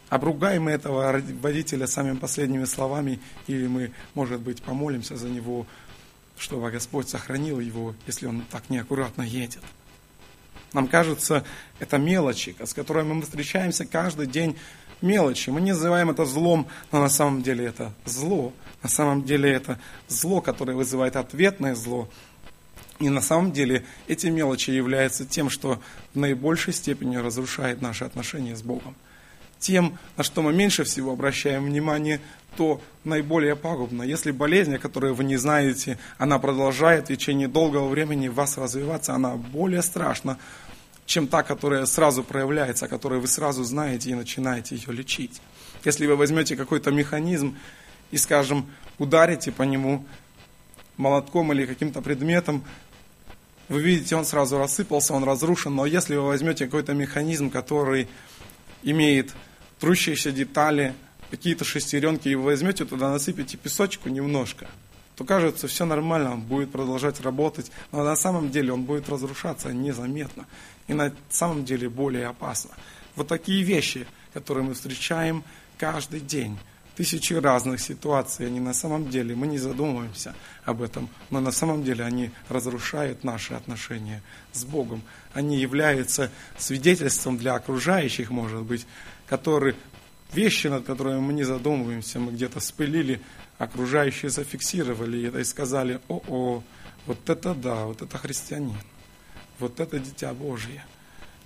[SPEAKER 1] Обругаем мы этого водителя самыми последними словами, или мы, может быть, помолимся за него, чтобы Господь сохранил его, если он так неаккуратно едет. Нам кажется, это мелочи, с которыми мы встречаемся каждый день, мелочи. Мы не называем это злом, но на самом деле это зло. На самом деле это зло, которое вызывает ответное зло. И на самом деле эти мелочи являются тем, что в наибольшей степени разрушает наши отношения с Богом. Тем, на что мы меньше всего обращаем внимание, то наиболее пагубно. Если болезнь, о которой вы не знаете, она продолжает в течение долгого времени вас развиваться, она более страшна, чем та, которая сразу проявляется, о которой вы сразу знаете и начинаете ее лечить. Если вы возьмете какой-то механизм и, скажем, ударите по нему молотком или каким-то предметом, вы видите, он сразу рассыпался, он разрушен, но если вы возьмете какой-то механизм, который имеет трущиеся детали, какие-то шестеренки, и вы возьмете туда, насыпите песочку немножко, то кажется, все нормально, он будет продолжать работать, но на самом деле он будет разрушаться незаметно и на самом деле более опасно. Вот такие вещи, которые мы встречаем каждый день, тысячи разных ситуаций, они на самом деле, мы не задумываемся об этом, но на самом деле они разрушают наши отношения с Богом. Они являются свидетельством для окружающих, может быть, которые вещи, над которыми мы не задумываемся, мы где-то спылили, окружающие зафиксировали и сказали, о-о, вот это да, вот это христианин, вот это дитя Божье.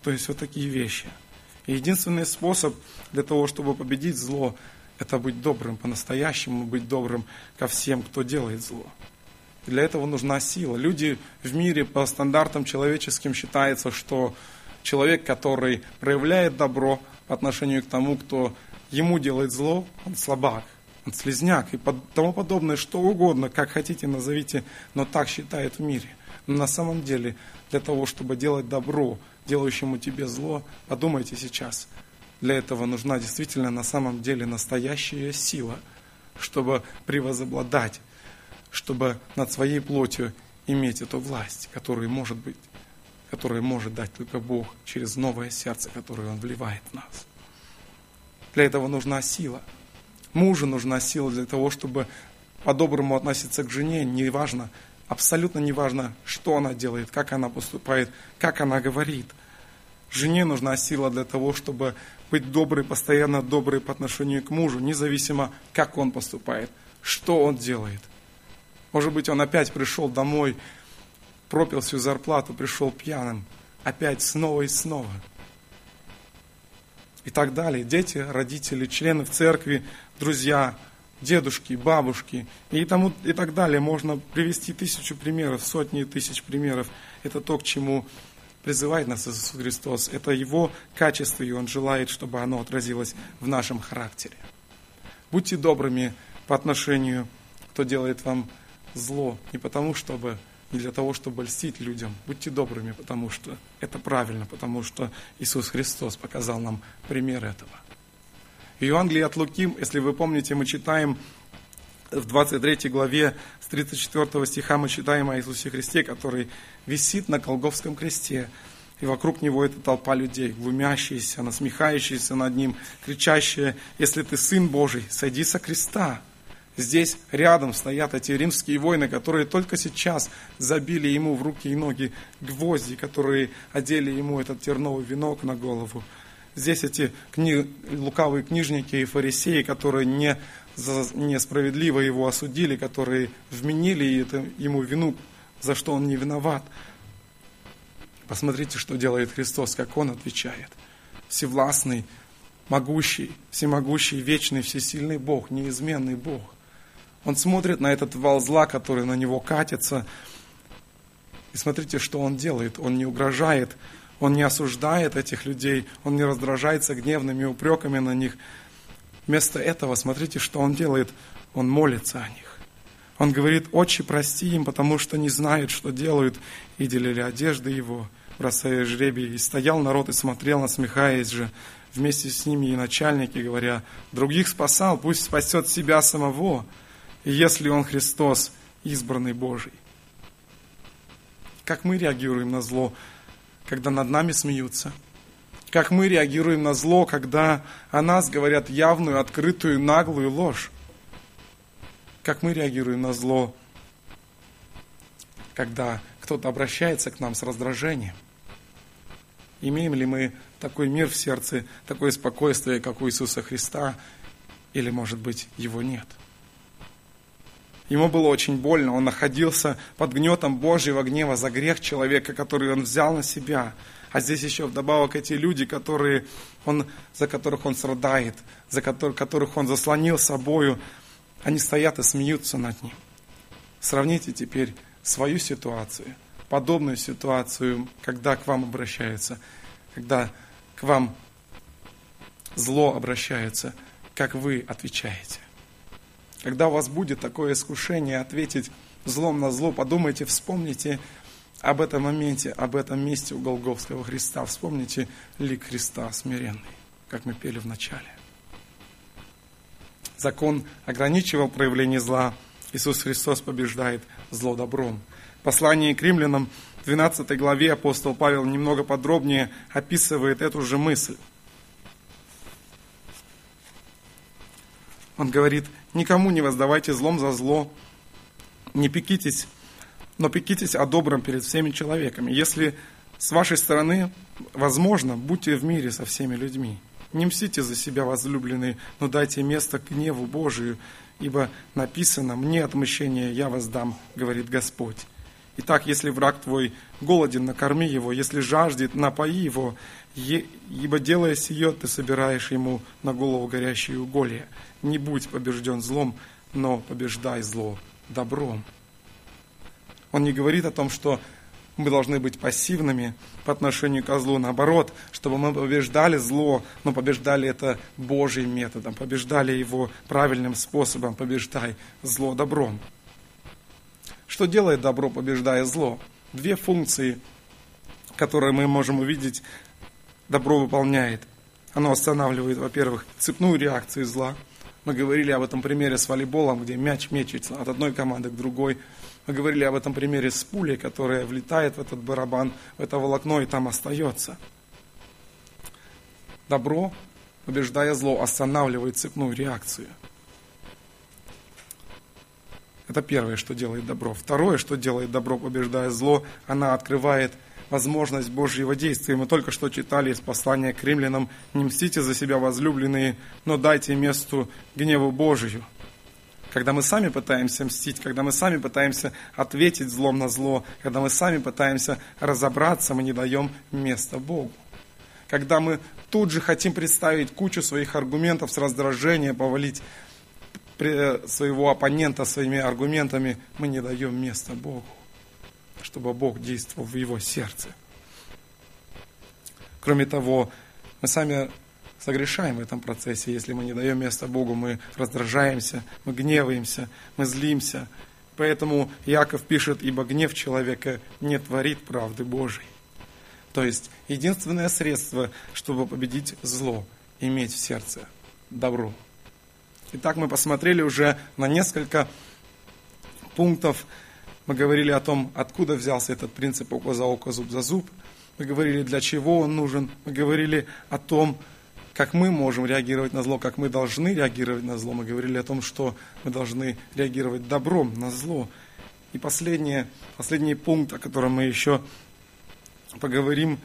[SPEAKER 1] То есть вот такие вещи. И единственный способ для того, чтобы победить зло, это быть добрым по-настоящему, быть добрым ко всем, кто делает зло. Для этого нужна сила. Люди в мире по стандартам человеческим считается, что человек, который проявляет добро по отношению к тому, кто ему делает зло, он слабак, он слезняк и тому подобное, что угодно, как хотите назовите, но так считает в мире. Но на самом деле, для того, чтобы делать добро, делающему тебе зло, подумайте сейчас, для этого нужна действительно на самом деле настоящая сила, чтобы превозобладать чтобы над своей плотью иметь эту власть, которую может быть, которую может дать только Бог через новое сердце, которое Он вливает в нас. Для этого нужна сила. Мужу нужна сила для того, чтобы по-доброму относиться к жене, неважно, абсолютно неважно, что она делает, как она поступает, как она говорит. Жене нужна сила для того, чтобы быть доброй, постоянно доброй по отношению к мужу, независимо, как он поступает, что он делает. Может быть, он опять пришел домой, пропил всю зарплату, пришел пьяным. Опять снова и снова. И так далее. Дети, родители, члены в церкви, друзья, дедушки, бабушки и, тому, и так далее. Можно привести тысячу примеров, сотни тысяч примеров. Это то, к чему призывает нас Иисус Христос. Это Его качество, и Он желает, чтобы оно отразилось в нашем характере. Будьте добрыми по отношению, кто делает вам зло не потому, чтобы не для того, чтобы льстить людям. Будьте добрыми, потому что это правильно, потому что Иисус Христос показал нам пример этого. В Евангелии от Луки, если вы помните, мы читаем в 23 главе с 34 стиха мы читаем о Иисусе Христе, который висит на Колговском кресте. И вокруг него эта толпа людей, глумящиеся, насмехающиеся над ним, кричащие, «Если ты Сын Божий, сойди со креста!» Здесь рядом стоят эти римские воины, которые только сейчас забили ему в руки и ноги гвозди, которые одели ему этот терновый венок на голову. Здесь эти кни... лукавые книжники и фарисеи, которые не за... несправедливо его осудили, которые вменили ему вину, за что он не виноват. Посмотрите, что делает Христос, как Он отвечает. Всевластный, могущий, всемогущий, вечный, всесильный Бог, неизменный Бог. Он смотрит на этот вал зла, который на него катится. И смотрите, что он делает. Он не угрожает, он не осуждает этих людей, он не раздражается гневными упреками на них. Вместо этого, смотрите, что он делает. Он молится о них. Он говорит, «Отче, прости им, потому что не знают, что делают». И делили одежды его, бросая жребий. И стоял народ и смотрел, насмехаясь же. Вместе с ними и начальники, говоря, «Других спасал, пусть спасет себя самого» если Он Христос, избранный Божий. Как мы реагируем на зло, когда над нами смеются? Как мы реагируем на зло, когда о нас говорят явную, открытую, наглую ложь? Как мы реагируем на зло, когда кто-то обращается к нам с раздражением? Имеем ли мы такой мир в сердце, такое спокойствие, как у Иисуса Христа, или, может быть, его нет? – Ему было очень больно, он находился под гнетом Божьего гнева за грех человека, который он взял на себя. А здесь еще вдобавок эти люди, которые он, за которых он страдает, за которых, которых он заслонил собою, они стоят и смеются над ним. Сравните теперь свою ситуацию, подобную ситуацию, когда к вам обращаются, когда к вам зло обращается, как вы отвечаете. Когда у вас будет такое искушение ответить злом на зло, подумайте, вспомните об этом моменте, об этом месте у Голговского Христа. Вспомните лик Христа смиренный, как мы пели в начале. Закон ограничивал проявление зла. Иисус Христос побеждает зло добром. Послание к римлянам, 12 главе апостол Павел немного подробнее описывает эту же мысль. Он говорит, никому не воздавайте злом за зло, не пекитесь, но пекитесь о добром перед всеми человеками. Если с вашей стороны возможно, будьте в мире со всеми людьми. Не мстите за себя, возлюбленные, но дайте место к гневу Божию, ибо написано, мне отмщение я воздам, говорит Господь. Итак, если враг твой голоден, накорми его, если жаждет, напои его, Ибо делая сие, ты собираешь ему на голову горящие уголья. Не будь побежден злом, но побеждай зло добром. Он не говорит о том, что мы должны быть пассивными по отношению к злу. Наоборот, чтобы мы побеждали зло, но побеждали это Божьим методом, побеждали его правильным способом, побеждай зло добром. Что делает добро, побеждая зло? Две функции, которые мы можем увидеть, добро выполняет. Оно останавливает, во-первых, цепную реакцию зла. Мы говорили об этом примере с волейболом, где мяч мечется от одной команды к другой – мы говорили об этом примере с пулей, которая влетает в этот барабан, в это волокно и там остается. Добро, побеждая зло, останавливает цепную реакцию. Это первое, что делает добро. Второе, что делает добро, побеждая зло, она открывает возможность Божьего действия. Мы только что читали из послания к римлянам «Не мстите за себя, возлюбленные, но дайте месту гневу Божию» когда мы сами пытаемся мстить, когда мы сами пытаемся ответить злом на зло, когда мы сами пытаемся разобраться, мы не даем места Богу. Когда мы тут же хотим представить кучу своих аргументов с раздражения, повалить своего оппонента своими аргументами, мы не даем места Богу, чтобы Бог действовал в его сердце. Кроме того, мы сами согрешаем в этом процессе. Если мы не даем места Богу, мы раздражаемся, мы гневаемся, мы злимся. Поэтому Яков пишет, ибо гнев человека не творит правды Божией. То есть единственное средство, чтобы победить зло, иметь в сердце добро. Итак, мы посмотрели уже на несколько пунктов. Мы говорили о том, откуда взялся этот принцип око за око, зуб за зуб. Мы говорили, для чего он нужен. Мы говорили о том, как мы можем реагировать на зло, как мы должны реагировать на зло. Мы говорили о том, что мы должны реагировать добром на зло. И последнее, последний пункт, о котором мы еще поговорим,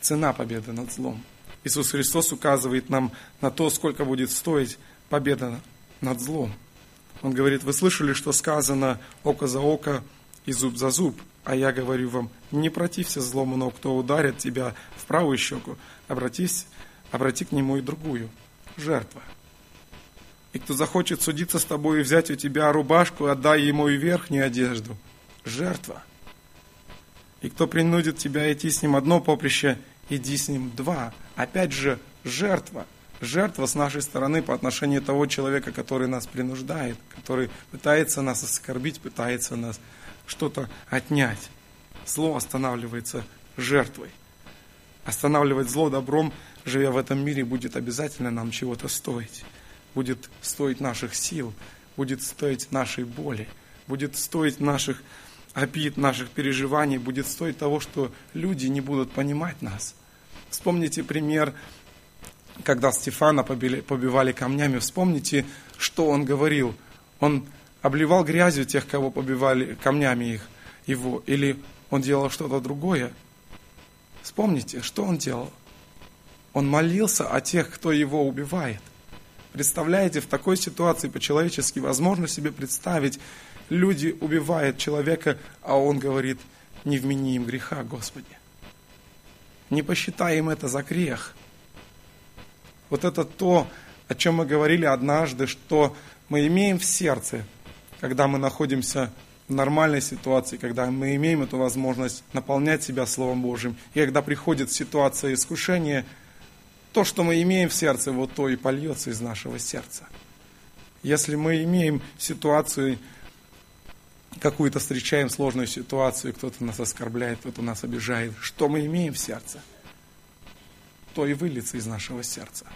[SPEAKER 1] цена победы над злом. Иисус Христос указывает нам на то, сколько будет стоить победа над злом. Он говорит, вы слышали, что сказано око за око и зуб за зуб, а я говорю вам, не протився злому, но кто ударит тебя в правую щеку, обратись обрати к нему и другую – жертва. И кто захочет судиться с тобой и взять у тебя рубашку, отдай ему и верхнюю одежду – жертва. И кто принудит тебя идти с ним одно поприще, иди с ним два. Опять же, жертва. Жертва с нашей стороны по отношению того человека, который нас принуждает, который пытается нас оскорбить, пытается нас что-то отнять. Зло останавливается жертвой. Останавливать зло добром живя в этом мире, будет обязательно нам чего-то стоить. Будет стоить наших сил, будет стоить нашей боли, будет стоить наших обид, наших переживаний, будет стоить того, что люди не будут понимать нас. Вспомните пример, когда Стефана побили, побивали камнями. Вспомните, что он говорил. Он обливал грязью тех, кого побивали камнями их, его, или он делал что-то другое. Вспомните, что он делал. Он молился о тех, кто его убивает. Представляете, в такой ситуации по-человечески возможно себе представить, люди убивают человека, а он говорит, не вмени им греха, Господи. Не посчитай им это за грех. Вот это то, о чем мы говорили однажды, что мы имеем в сердце, когда мы находимся в нормальной ситуации, когда мы имеем эту возможность наполнять себя Словом Божьим, и когда приходит ситуация искушения – то, что мы имеем в сердце, вот то и польется из нашего сердца. Если мы имеем ситуацию, какую-то встречаем сложную ситуацию, кто-то нас оскорбляет, кто-то нас обижает, что мы имеем в сердце, то и выльется из нашего сердца.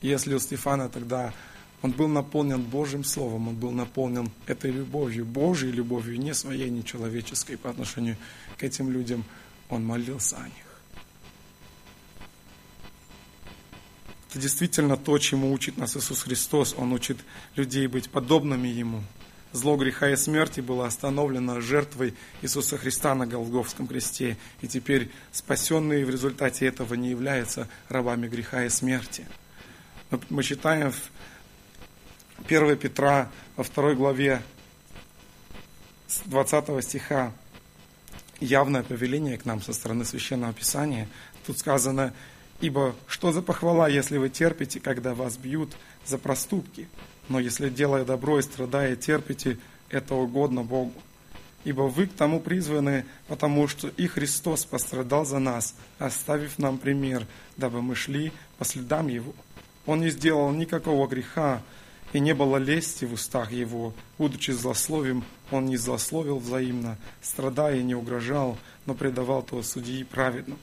[SPEAKER 1] Если у Стефана тогда он был наполнен Божьим Словом, он был наполнен этой любовью, Божьей любовью, не своей, не человеческой по отношению к этим людям, он молился о них. Это действительно то, чему учит нас Иисус Христос. Он учит людей быть подобными Ему. Зло греха и смерти было остановлено жертвой Иисуса Христа на Голговском кресте. И теперь спасенные в результате этого не являются рабами греха и смерти. Мы читаем в 1 Петра во второй главе 20 стиха явное повеление к нам со стороны Священного Писания. Тут сказано, Ибо что за похвала, если вы терпите, когда вас бьют за проступки? Но если, делая добро и страдая, терпите, это угодно Богу. Ибо вы к тому призваны, потому что и Христос пострадал за нас, оставив нам пример, дабы мы шли по следам Его. Он не сделал никакого греха, и не было лести в устах Его. Будучи злословием, Он не злословил взаимно, страдая не угрожал, но предавал то судьи праведному.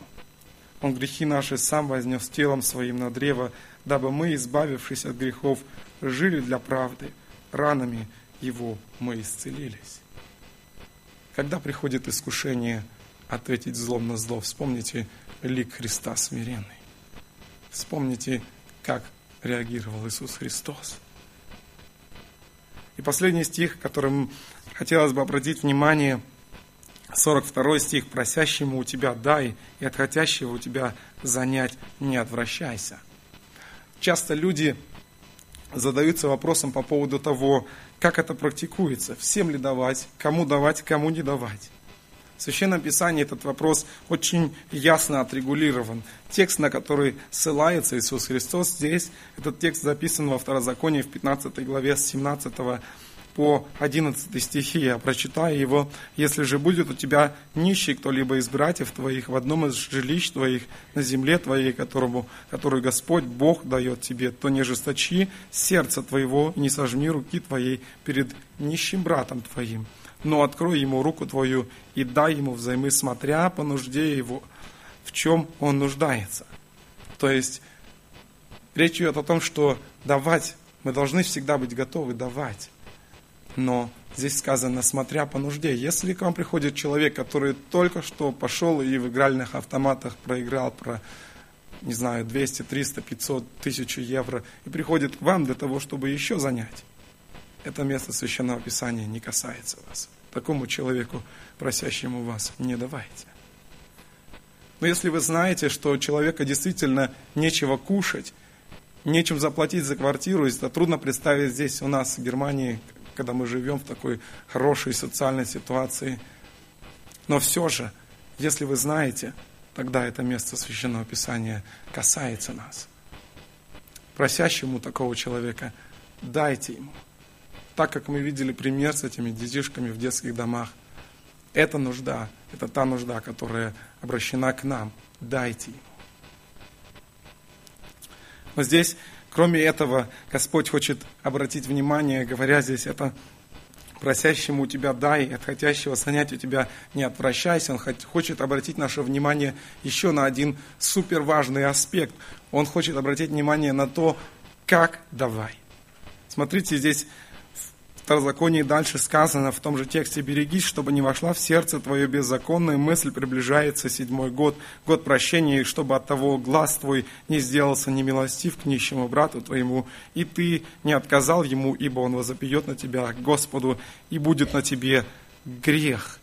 [SPEAKER 1] Он грехи наши сам вознес телом своим на древо, дабы мы, избавившись от грехов, жили для правды. Ранами Его мы исцелились. Когда приходит искушение ответить злом на зло, вспомните лик Христа смиренный. Вспомните, как реагировал Иисус Христос. И последний стих, которым хотелось бы обратить внимание, 42 стих, «Просящему у тебя дай, и от хотящего у тебя занять не отвращайся». Часто люди задаются вопросом по поводу того, как это практикуется, всем ли давать, кому давать, кому не давать. В Священном Писании этот вопрос очень ясно отрегулирован. Текст, на который ссылается Иисус Христос здесь, этот текст записан во Второзаконии в 15 главе с 17 по 11 стихи. Я прочитаю его. «Если же будет у тебя нищий кто-либо из братьев твоих в одном из жилищ твоих на земле твоей, которому, которую Господь Бог дает тебе, то не жесточи сердце твоего и не сожми руки твоей перед нищим братом твоим, но открой ему руку твою и дай ему взаймы, смотря по нужде его, в чем он нуждается. То есть речь идет о том, что давать, мы должны всегда быть готовы давать. Но здесь сказано, смотря по нужде. Если к вам приходит человек, который только что пошел и в игральных автоматах проиграл про, не знаю, 200, 300, 500, 1000 евро, и приходит к вам для того, чтобы еще занять, это место Священного Писания не касается вас. Такому человеку, просящему вас, не давайте. Но если вы знаете, что человека действительно нечего кушать, нечем заплатить за квартиру, это трудно представить здесь у нас в Германии, когда мы живем в такой хорошей социальной ситуации. Но все же, если вы знаете, тогда это место Священного Писания касается нас. Просящему такого человека дайте ему так как мы видели пример с этими детишками в детских домах. Это нужда, это та нужда, которая обращена к нам. Дайте ему. Но здесь, кроме этого, Господь хочет обратить внимание, говоря здесь, это просящему у тебя дай, от хотящего занять у тебя не отвращайся. Он хочет обратить наше внимание еще на один супер важный аспект. Он хочет обратить внимание на то, как давай. Смотрите, здесь Второзаконии дальше сказано в том же тексте, «Берегись, чтобы не вошла в сердце твое беззаконная мысль, приближается седьмой год, год прощения, и чтобы от того глаз твой не сделался немилостив к нищему брату твоему, и ты не отказал ему, ибо он возопьет на тебя, Господу, и будет на тебе грех».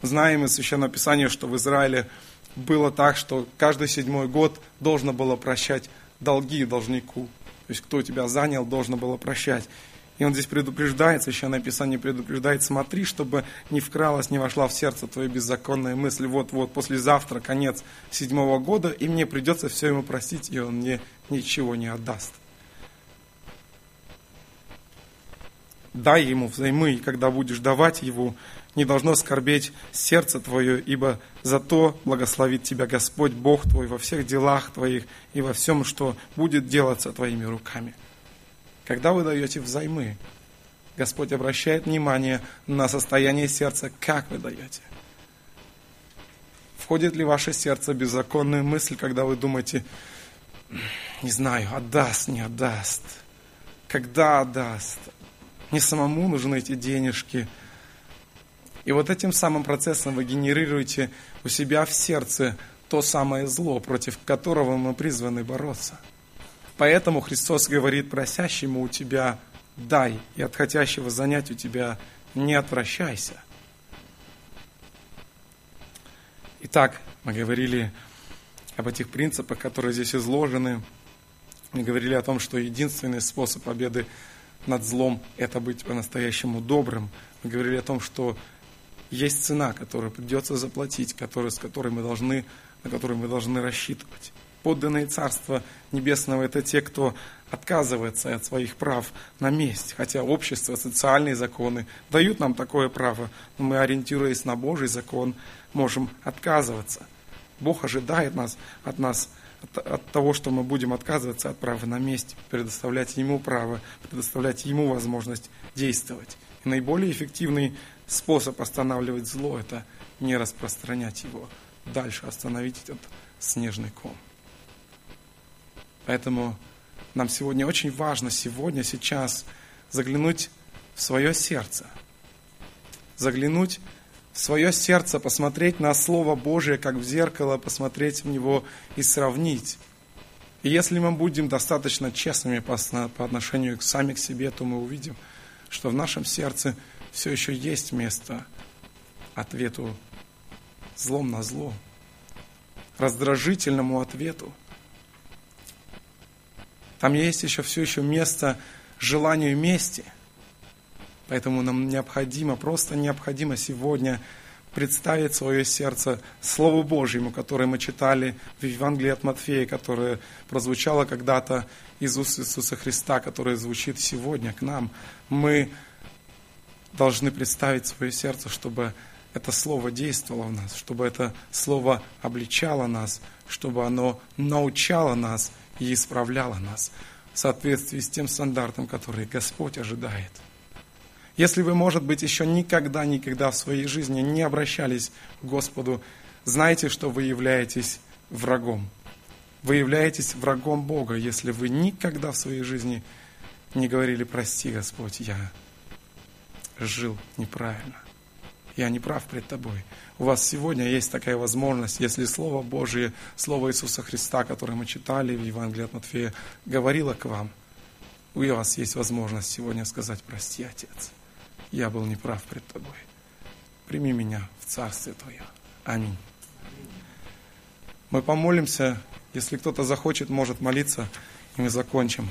[SPEAKER 1] Знаем из Священного Писания, что в Израиле было так, что каждый седьмой год должно было прощать долги должнику. То есть, кто тебя занял, должно было прощать. И он здесь предупреждает, Священное Писание предупреждает, смотри, чтобы не вкралась, не вошла в сердце твоя беззаконная мысль, вот-вот, послезавтра, конец седьмого года, и мне придется все ему простить, и он мне ничего не отдаст. Дай ему взаймы, и когда будешь давать его, не должно скорбеть сердце твое, ибо зато благословит тебя Господь Бог твой во всех делах твоих и во всем, что будет делаться твоими руками. Когда вы даете взаймы, Господь обращает внимание на состояние сердца, как вы даете. Входит ли в ваше сердце беззаконная мысль, когда вы думаете, не знаю, отдаст, не отдаст, когда отдаст, не самому нужны эти денежки. И вот этим самым процессом вы генерируете у себя в сердце то самое зло, против которого мы призваны бороться – Поэтому Христос говорит просящему у тебя дай, и от хотящего занять у тебя не отвращайся. Итак, мы говорили об этих принципах, которые здесь изложены. Мы говорили о том, что единственный способ победы над злом – это быть по-настоящему добрым. Мы говорили о том, что есть цена, которую придется заплатить, которую, с которой мы должны, на которую мы должны рассчитывать. Подданные Царства Небесного – это те, кто отказывается от своих прав на месте. Хотя общество, социальные законы дают нам такое право, но мы, ориентируясь на Божий закон, можем отказываться. Бог ожидает нас, от нас от, от того, что мы будем отказываться от права на месте, предоставлять Ему право, предоставлять Ему возможность действовать. И наиболее эффективный способ останавливать зло – это не распространять его дальше, остановить этот снежный ком. Поэтому нам сегодня очень важно, сегодня, сейчас заглянуть в свое сердце. Заглянуть в свое сердце, посмотреть на Слово Божие, как в зеркало, посмотреть в него и сравнить. И если мы будем достаточно честными по, отношению к сами к себе, то мы увидим, что в нашем сердце все еще есть место ответу злом на зло, раздражительному ответу. Там есть еще все еще место желанию мести. Поэтому нам необходимо, просто необходимо сегодня представить свое сердце Слову Божьему, которое мы читали в Евангелии от Матфея, которое прозвучало когда-то из уст Иисуса Христа, которое звучит сегодня к нам. Мы должны представить свое сердце, чтобы это Слово действовало в нас, чтобы это Слово обличало нас, чтобы оно научало нас и исправляло нас в соответствии с тем стандартом, который Господь ожидает. Если вы, может быть, еще никогда-никогда в своей жизни не обращались к Господу, знайте, что вы являетесь врагом. Вы являетесь врагом Бога, если вы никогда в своей жизни не говорили, прости, Господь, я жил неправильно. Я не прав пред тобой. У вас сегодня есть такая возможность, если Слово Божие, Слово Иисуса Христа, которое мы читали в Евангелии от Матфея, говорило к вам, у вас есть возможность сегодня сказать, прости, Отец, я был неправ пред тобой. Прими меня в Царствие Твое. Аминь. Мы помолимся, если кто-то захочет, может молиться, и мы закончим.